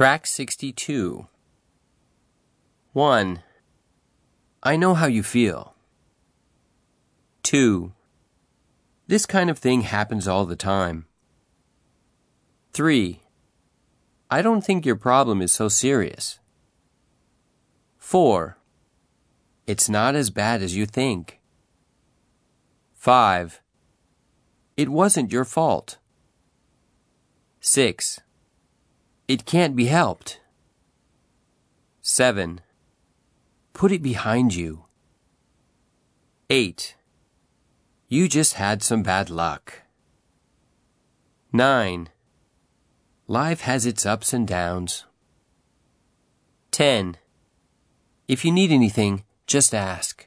Track 62. 1. I know how you feel. 2. This kind of thing happens all the time. 3. I don't think your problem is so serious. 4. It's not as bad as you think. 5. It wasn't your fault. 6. It can't be helped. 7. Put it behind you. 8. You just had some bad luck. 9. Life has its ups and downs. 10. If you need anything, just ask.